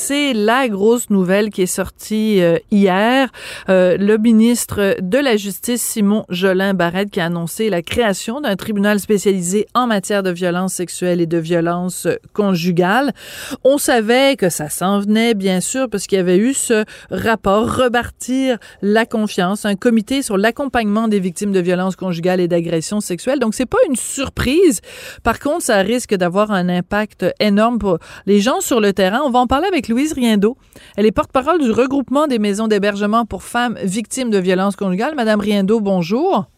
C'est la grosse nouvelle qui est sortie euh, hier. Euh, le ministre de la Justice, Simon Jolin Barrette, qui a annoncé la création d'un tribunal spécialisé en matière de violence sexuelle et de violence conjugale. On savait que ça s'en venait, bien sûr, parce qu'il y avait eu ce rapport Repartir la confiance, un comité sur l'accompagnement des victimes de violences conjugales et d'agressions sexuelles. Donc, c'est pas une surprise. Par contre, ça risque d'avoir un impact énorme pour les gens sur le terrain. On va en parler avec Louise Riendo. Elle est porte-parole du regroupement des maisons d'hébergement pour femmes victimes de violences conjugales. Madame Riendo, bonjour.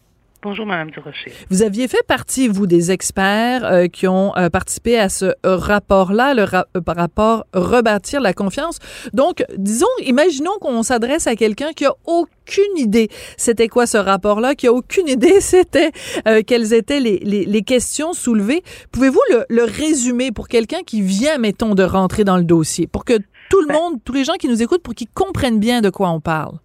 Bonjour, Madame Durocher. Vous aviez fait partie, vous, des experts euh, qui ont euh, participé à ce rapport-là, le euh, rapport Rebâtir la confiance. Donc, disons, imaginons qu'on s'adresse à quelqu'un qui a aucune idée c'était quoi ce rapport-là, qui a aucune idée c'était quelles étaient les, les, questions soulevées. Pouvez-vous le, le résumer pour quelqu'un qui vient, mettons, de rentrer dans le dossier, pour que tout le Ben- monde, tous les gens qui nous écoutent, pour qu'ils comprennent bien de quoi on parle?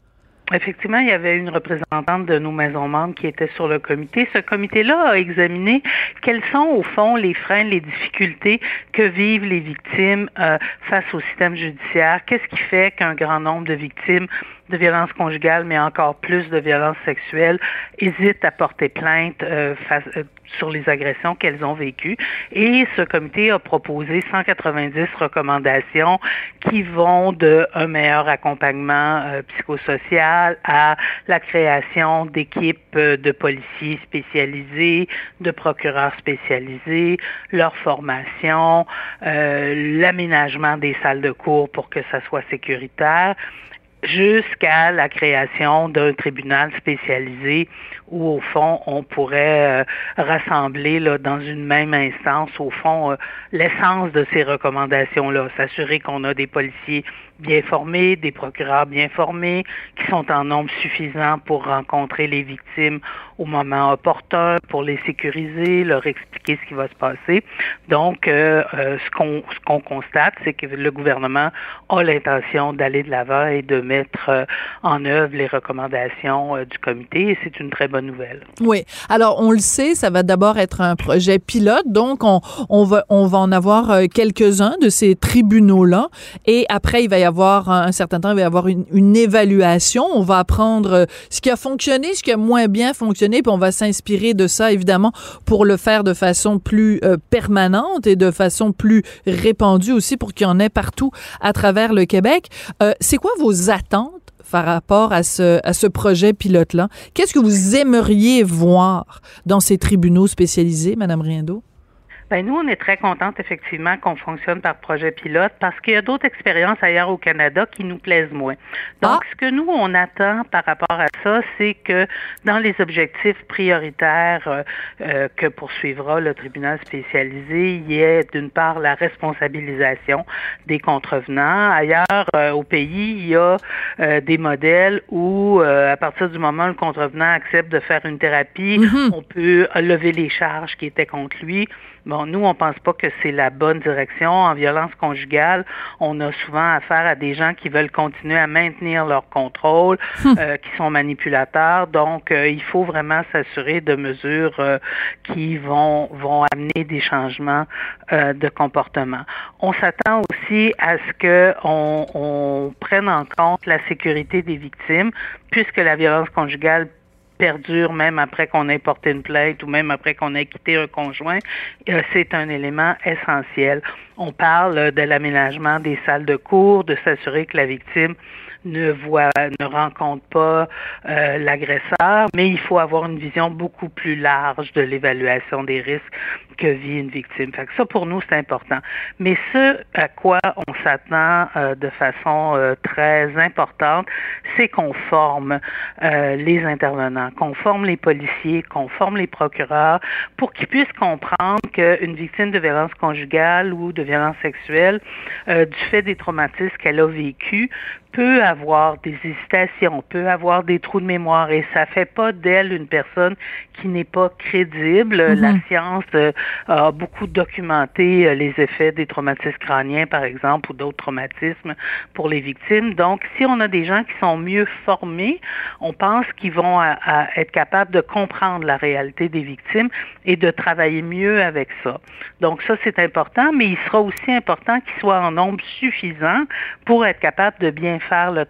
Effectivement, il y avait une représentante de nos maisons membres qui était sur le comité. Ce comité-là a examiné quels sont, au fond, les freins, les difficultés que vivent les victimes euh, face au système judiciaire. Qu'est-ce qui fait qu'un grand nombre de victimes de violences conjugales, mais encore plus de violences sexuelles, hésitent à porter plainte euh, face, euh, sur les agressions qu'elles ont vécues. Et ce comité a proposé 190 recommandations qui vont de un meilleur accompagnement euh, psychosocial à la création d'équipes euh, de policiers spécialisés, de procureurs spécialisés, leur formation, euh, l'aménagement des salles de cours pour que ça soit sécuritaire jusqu'à la création d'un tribunal spécialisé où, au fond, on pourrait euh, rassembler là, dans une même instance, au fond, euh, l'essence de ces recommandations-là, s'assurer qu'on a des policiers bien formés, des procureurs bien formés, qui sont en nombre suffisant pour rencontrer les victimes au moment opportun, pour les sécuriser, leur expliquer ce qui va se passer. Donc, euh, euh, ce qu'on ce qu'on constate, c'est que le gouvernement a l'intention d'aller de l'avant et de mettre euh, en œuvre les recommandations euh, du comité, et c'est une très bonne nouvelle. Oui. Alors, on le sait, ça va d'abord être un projet pilote. Donc, on, on, va, on va en avoir quelques-uns de ces tribunaux-là. Et après, il va y avoir un, certain temps, il va y avoir une, une évaluation. On va apprendre euh, ce qui a fonctionné, ce qui a moins bien fonctionné. Puis on va s'inspirer de ça, évidemment, pour le faire de façon plus euh, permanente et de façon plus répandue aussi pour qu'il y en ait partout à travers le Québec. Euh, C'est quoi vos attentes? par rapport à ce, à ce projet pilote-là? Qu'est-ce que vous aimeriez voir dans ces tribunaux spécialisés, Madame Riendo? Ben nous, on est très contente effectivement qu'on fonctionne par projet pilote parce qu'il y a d'autres expériences ailleurs au Canada qui nous plaisent moins. Donc, Ah. ce que nous, on attend par rapport à ça, c'est que dans les objectifs prioritaires euh, euh, que poursuivra le tribunal spécialisé, il y ait d'une part la responsabilisation des contrevenants. Ailleurs euh, au pays, il y a des modèles où, à partir du moment où le contrevenant accepte de faire une thérapie, Mhm. on peut lever les charges qui étaient contre lui. Bon, nous, on pense pas que c'est la bonne direction. En violence conjugale, on a souvent affaire à des gens qui veulent continuer à maintenir leur contrôle, euh, qui sont manipulateurs. Donc, euh, il faut vraiment s'assurer de mesures euh, qui vont vont amener des changements euh, de comportement. On s'attend aussi à ce que on, on prenne en compte la sécurité des victimes, puisque la violence conjugale perdure même après qu'on ait porté une plainte ou même après qu'on ait quitté un conjoint, euh, c'est un élément essentiel. On parle euh, de l'aménagement des salles de cours, de s'assurer que la victime ne voit, ne rencontre pas euh, l'agresseur, mais il faut avoir une vision beaucoup plus large de l'évaluation des risques que vit une victime. Fait ça, pour nous, c'est important. Mais ce à quoi on s'attend euh, de façon euh, très importante, c'est qu'on forme les intervenants, qu'on forme les policiers, qu'on forme les procureurs pour qu'ils puissent comprendre qu'une victime de violence conjugale ou de violence sexuelle, du fait des traumatismes qu'elle a vécus, peut des hésitations, peut avoir des trous de mémoire et ça fait pas d'elle une personne qui n'est pas crédible. Mhm. La science euh, a beaucoup documenté euh, les effets des traumatismes crâniens, par exemple, ou d'autres traumatismes pour les victimes. Donc, si on a des gens qui sont mieux formés, on pense qu'ils vont être capables de comprendre la réalité des victimes et de travailler mieux avec ça. Donc, ça, c'est important, mais il sera aussi important qu'ils soient en nombre suffisant pour être capable de bien faire le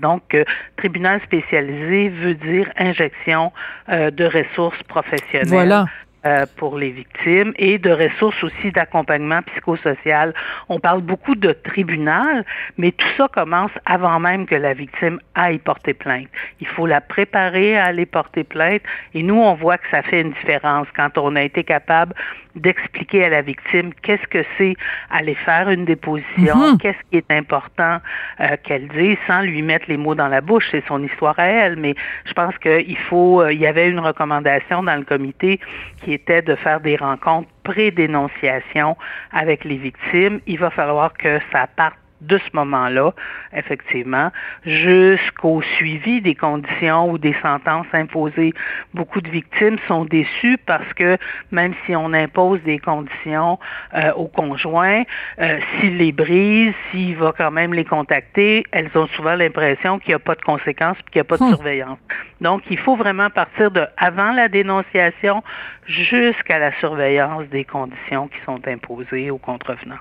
Donc, euh, tribunal spécialisé veut dire injection euh, de ressources professionnelles. Voilà. Euh, pour les victimes et de ressources aussi d'accompagnement psychosocial. On parle beaucoup de tribunal, mais tout ça commence avant même que la victime aille porter plainte. Il faut la préparer à aller porter plainte et nous, on voit que ça fait une différence quand on a été capable d'expliquer à la victime qu'est-ce que c'est aller faire une déposition, Mhm. qu'est-ce qui est important euh, qu'elle dise sans lui mettre les mots dans la bouche. C'est son histoire à elle, mais je pense qu'il faut, euh, il y avait une recommandation dans le comité qui était de faire des rencontres pré-dénonciation avec les victimes. Il va falloir que ça parte de ce moment-là, effectivement, jusqu'au suivi des conditions ou des sentences imposées. Beaucoup de victimes sont déçues parce que même si on impose des conditions euh, aux conjoints, euh, s'il les brise, s'il va quand même les contacter, elles ont souvent l'impression qu'il n'y a pas de conséquences et qu'il n'y a pas de Hmm. surveillance. Donc, il faut vraiment partir de avant la dénonciation jusqu'à la surveillance des conditions qui sont imposées aux contrevenants.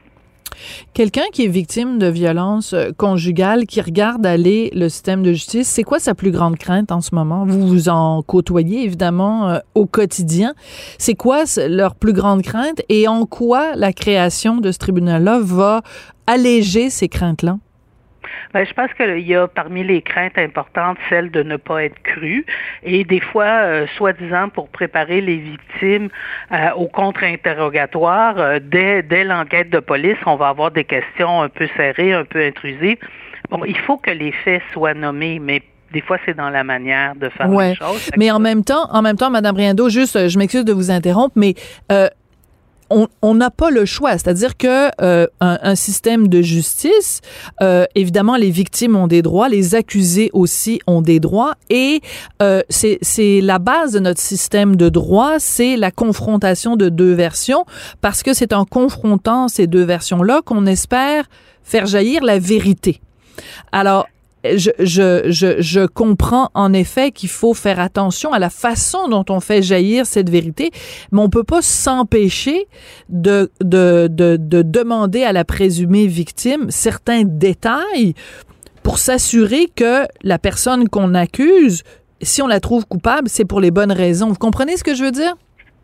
Quelqu'un qui est victime de violence euh, conjugale, qui regarde aller le système de justice, c'est quoi sa plus grande crainte en ce moment? Vous vous en côtoyez évidemment euh, au quotidien. C'est quoi leur plus grande crainte et en quoi la création de ce tribunal-là va alléger ces craintes-là? Ben, je pense qu'il y a parmi les craintes importantes celle de ne pas être cru et des fois, euh, soi-disant pour préparer les victimes euh, au contre-interrogatoire, euh, dès, dès l'enquête de police, on va avoir des questions un peu serrées, un peu intrusives. Bon, il faut que les faits soient nommés, mais des fois, c'est dans la manière de faire Ouais. les choses. Mais en même temps, en même temps, Madame Riendo, juste, euh, je m'excuse de vous interrompre, mais euh, on n'a pas le choix. C'est-à-dire que euh, un, un système de justice, euh, évidemment, les victimes ont des droits, les accusés aussi ont des droits, et euh, c'est la base de notre système de droit, c'est la confrontation de deux versions, parce que c'est en confrontant ces deux versions-là qu'on espère faire jaillir la vérité. Alors, je, je, je, je comprends en effet qu'il faut faire attention à la façon dont on fait jaillir cette vérité, mais on peut pas s'empêcher de, de, de, de demander à la présumée victime certains détails pour s'assurer que la personne qu'on accuse, si on la trouve coupable, c'est pour les bonnes raisons. Vous comprenez ce que je veux dire?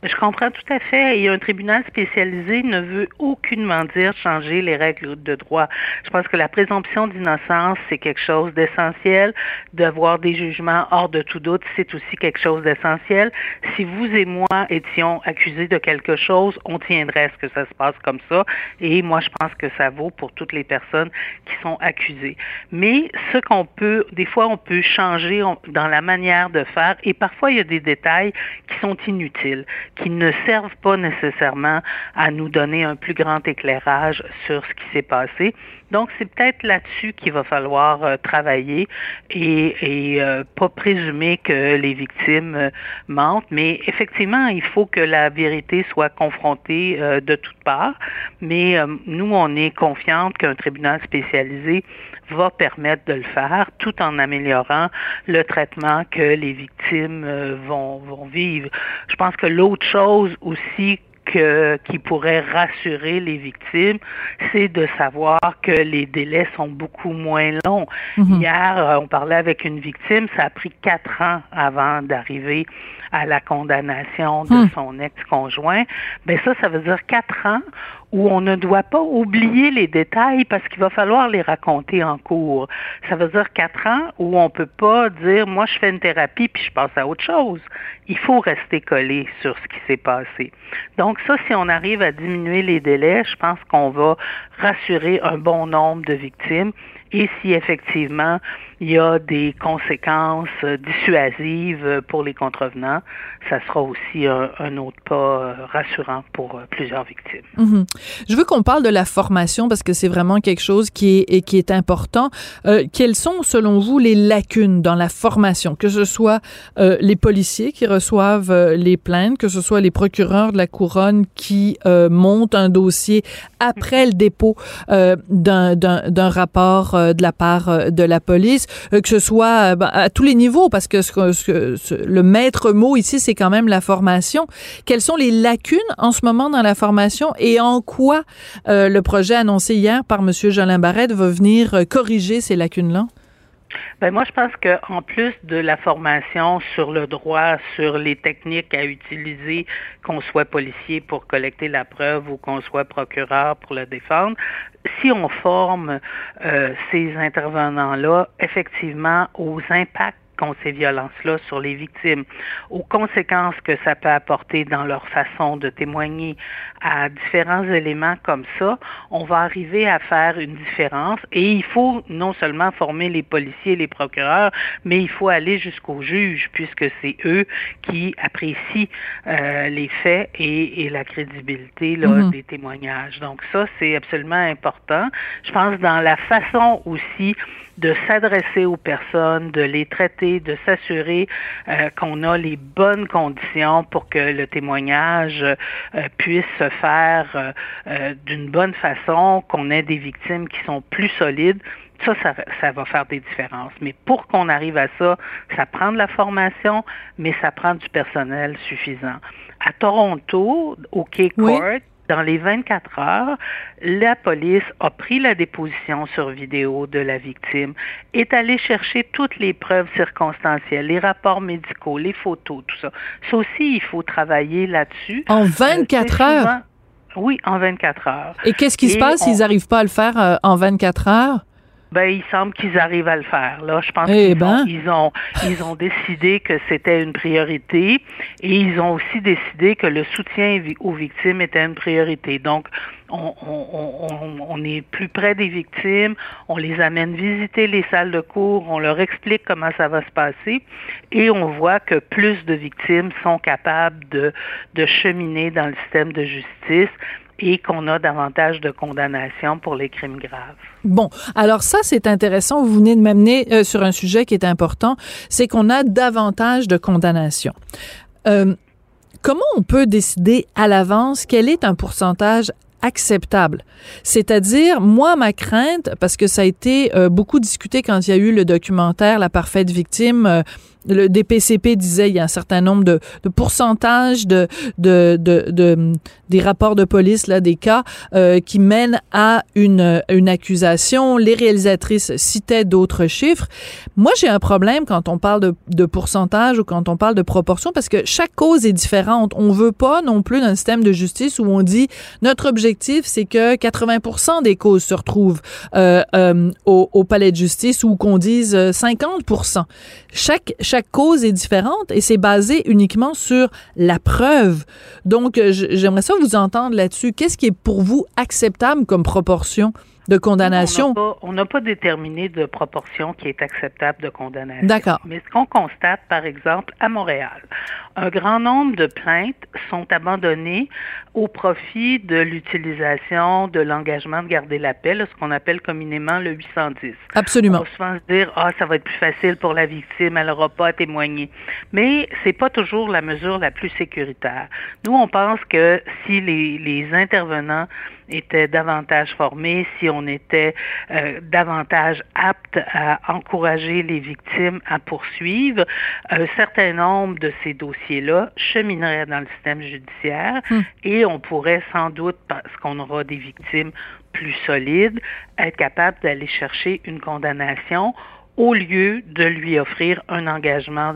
Je comprends tout à fait. Et un tribunal spécialisé ne veut aucunement dire changer les règles de droit. Je pense que la présomption d'innocence, c'est quelque chose d'essentiel. D'avoir des jugements hors de tout doute, c'est aussi quelque chose d'essentiel. Si vous et moi étions accusés de quelque chose, on tiendrait à ce que ça se passe comme ça. Et moi, je pense que ça vaut pour toutes les personnes qui sont accusées. Mais ce qu'on peut, des fois, on peut changer dans la manière de faire. Et parfois, il y a des détails qui sont inutiles qui ne servent pas nécessairement à nous donner un plus grand éclairage sur ce qui s'est passé. Donc, c'est peut-être là-dessus qu'il va falloir euh, travailler et, et euh, pas présumer que les victimes euh, mentent, mais effectivement, il faut que la vérité soit confrontée euh, de toutes parts. Mais nous, on est confiante qu'un tribunal spécialisé va permettre de le faire tout en améliorant le traitement que les victimes euh, vont, vont vivre. Je pense que l'autre chose aussi que, qui pourrait rassurer les victimes, c'est de savoir que les délais sont beaucoup moins longs. Mhm. Hier, euh, on parlait avec une victime, ça a pris quatre ans avant d'arriver à la condamnation de Hmm. son ex-conjoint. Ben ça, ça veut dire quatre ans où on ne doit pas oublier les détails parce qu'il va falloir les raconter en cours. Ça veut dire quatre ans où on peut pas dire moi je fais une thérapie puis je passe à autre chose. Il faut rester collé sur ce qui s'est passé. Donc ça, si on arrive à diminuer les délais, je pense qu'on va rassurer un bon nombre de victimes. Et si effectivement il y a des conséquences dissuasives pour les contrevenants, ça sera aussi un, autre pas rassurant pour plusieurs victimes. Mhm. Je veux qu'on parle de la formation parce que c'est vraiment quelque chose qui est, qui est important. quelles sont, selon vous, les lacunes dans la formation, que ce soit les policiers qui reçoivent les plaintes, que ce soit les procureurs de la couronne qui montent un dossier après le dépôt euh, d'un rapport euh, de la part euh, de la police, que ce soit ben, à tous les niveaux, parce que le maître mot ici, c'est quand même la formation. Quelles sont les lacunes en ce moment dans la formation et en quoi le projet annoncé hier par M. Jolin Barrette va venir corriger ces lacunes-là? Ben moi, je pense qu'en plus de la formation sur le droit, sur les techniques à utiliser, qu'on soit policier pour collecter la preuve ou qu'on soit procureur pour le défendre, si on forme euh, ces intervenants-là effectivement aux impacts qu'ont ces violences-là sur les victimes, aux conséquences que ça peut apporter dans leur façon de témoigner à différents éléments comme ça, on va arriver à faire une différence. Et il faut non seulement former les policiers et les procureurs, mais il faut aller jusqu'aux juges, puisque c'est eux qui apprécient euh, les faits et, la crédibilité là, mm-hmm. des témoignages. Donc ça, c'est absolument important. Je pense dans la façon aussi de s'adresser aux personnes, de les traiter, de s'assurer euh, qu'on a les bonnes conditions pour que le témoignage euh, puisse se faire euh, d'une bonne façon, qu'on ait des victimes qui sont plus solides. Ça, ça, ça, va faire des différences. Mais pour qu'on arrive à ça, ça prend de la formation, mais ça prend du personnel suffisant. À Toronto, au Quai Court, dans les 24 heures, la police a pris la déposition sur vidéo de la victime, est allée chercher toutes les preuves circonstancielles, les rapports médicaux, les photos, tout ça. Ça aussi, il faut travailler là-dessus. En 24 euh, heures? Oui, en 24 heures. Et qu'est-ce qui se passe? s'ils n'arrivent pas à le faire euh, en 24 heures? Ben, il semble qu'ils arrivent à le faire. Là, je pense eh qu'ils ben. ils ont, ils ont décidé que c'était une priorité et ils ont aussi décidé que le soutien aux victimes était une priorité. Donc, on, on, on, on, est plus près des victimes, on les amène visiter les salles de cours, on leur explique comment ça va se passer et on voit que plus de victimes sont capables de, de cheminer dans le système de justice et qu'on a davantage de condamnations pour les crimes graves. Bon, alors ça c'est intéressant. Vous venez de m'amener euh, sur un sujet qui est important, c'est qu'on a davantage de condamnations. Euh, comment on peut décider à l'avance quel est un pourcentage acceptable? C'est-à-dire, moi, ma crainte, parce que ça a été euh, beaucoup discuté quand il y a eu le documentaire La parfaite victime, le DPCP disait il y a un certain nombre de, de pourcentages de, de, de, des rapports de police là des cas euh, qui mènent à une une accusation. Les réalisatrices citaient d'autres chiffres. Moi, j'ai un problème quand on parle de, de pourcentage ou quand on parle de proportion parce que chaque cause est différente. On veut pas non plus d'un système de justice où on dit notre objectif c'est que 80% des causes se retrouvent euh, euh, au, au, palais de justice ou qu'on dise 50%. Chaque, chaque cause est différente et c'est basé uniquement sur la preuve. Donc, j'aimerais ça vous entendre là-dessus. Qu'est-ce qui est pour vous acceptable comme proportion? De condamnation. On n'a pas, déterminé de proportion qui est acceptable de condamnation. D'accord. Mais ce qu'on constate, par exemple, à Montréal, un grand nombre de plaintes sont abandonnées au profit de l'utilisation de l'engagement de garder la paix, ce qu'on appelle communément le 810. Absolument. On va souvent se dire, ah, ça va être plus facile pour la victime, elle n'aura pas à témoigner. Mais c'est pas toujours la mesure la plus sécuritaire. Nous, on pense que si les, les intervenants étaient davantage formés, si on était euh, davantage apte à encourager les victimes à poursuivre, un certain nombre de ces dossiers-là chemineraient dans le système judiciaire hmm. et on pourrait sans doute, parce qu'on aura des victimes plus solides, être capable d'aller chercher une condamnation au lieu de lui offrir un engagement,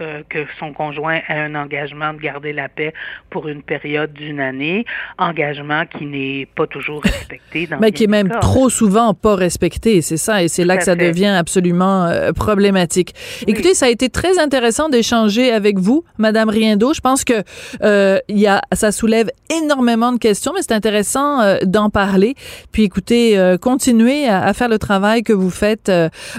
euh, que son conjoint ait un engagement de garder la paix pour une période d'une année, engagement qui n'est pas toujours respecté. Dans Mais qui est même trop souvent pas respecté, c'est ça, et c'est là que ça devient absolument euh, problématique. Écoutez, ça a été très intéressant d'échanger avec vous, Madame Riendo. Je pense que euh, il y a, ça soulève énormément de questions, mais c'est intéressant d'en parler. Puis écoutez, continuez à, à, faire le travail que vous faites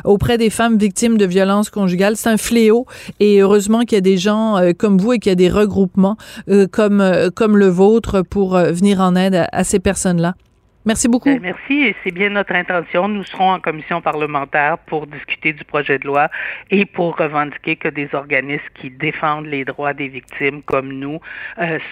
auprès des femmes victimes de violences conjugales. C'est un fléau et heureusement qu'il y a des gens euh, comme vous et qu'il y a des regroupements euh, comme, euh, comme le vôtre pour venir en aide à ces personnes-là. Merci beaucoup. Ben, merci et c'est bien notre intention. Nous serons en commission parlementaire pour discuter du projet de loi et pour revendiquer que des organismes qui défendent les droits des victimes comme nous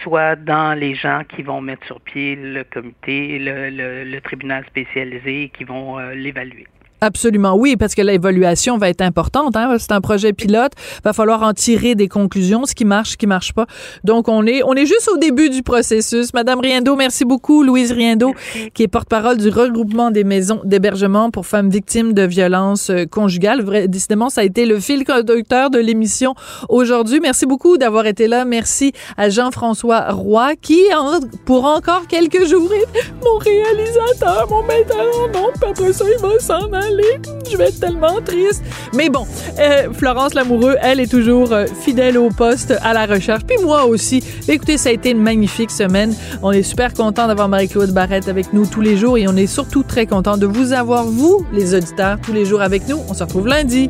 soient dans les gens qui vont mettre sur pied le comité, le, le, tribunal spécialisé et qui vont l'évaluer. Absolument, oui, parce que l'évaluation va être importante. Hein? C'est un projet pilote. Va falloir en tirer des conclusions, ce qui marche, ce qui marche pas. Donc, on est, on est juste au début du processus. Madame Riendo, merci beaucoup. Louise Riendo, qui est porte-parole du regroupement des maisons d'hébergement pour femmes victimes de violences euh, conjugales. Vrai, décidément, ça a été le fil conducteur de l'émission aujourd'hui. Merci beaucoup d'avoir été là. Merci à Jean-François Roy, qui, pour encore quelques jours, est mon réalisateur, mon ondes. Après ça, il va s'en aller je vais être tellement triste. Mais bon, euh, Florence Lamoureux, elle est toujours euh, fidèle au poste, à la recherche. Puis moi aussi. Écoutez, ça a été une magnifique semaine. On est super content d'avoir Marie-Claude Barrette avec nous tous les jours et on est surtout très content de vous avoir, vous, les auditeurs, tous les jours avec nous. On se retrouve lundi.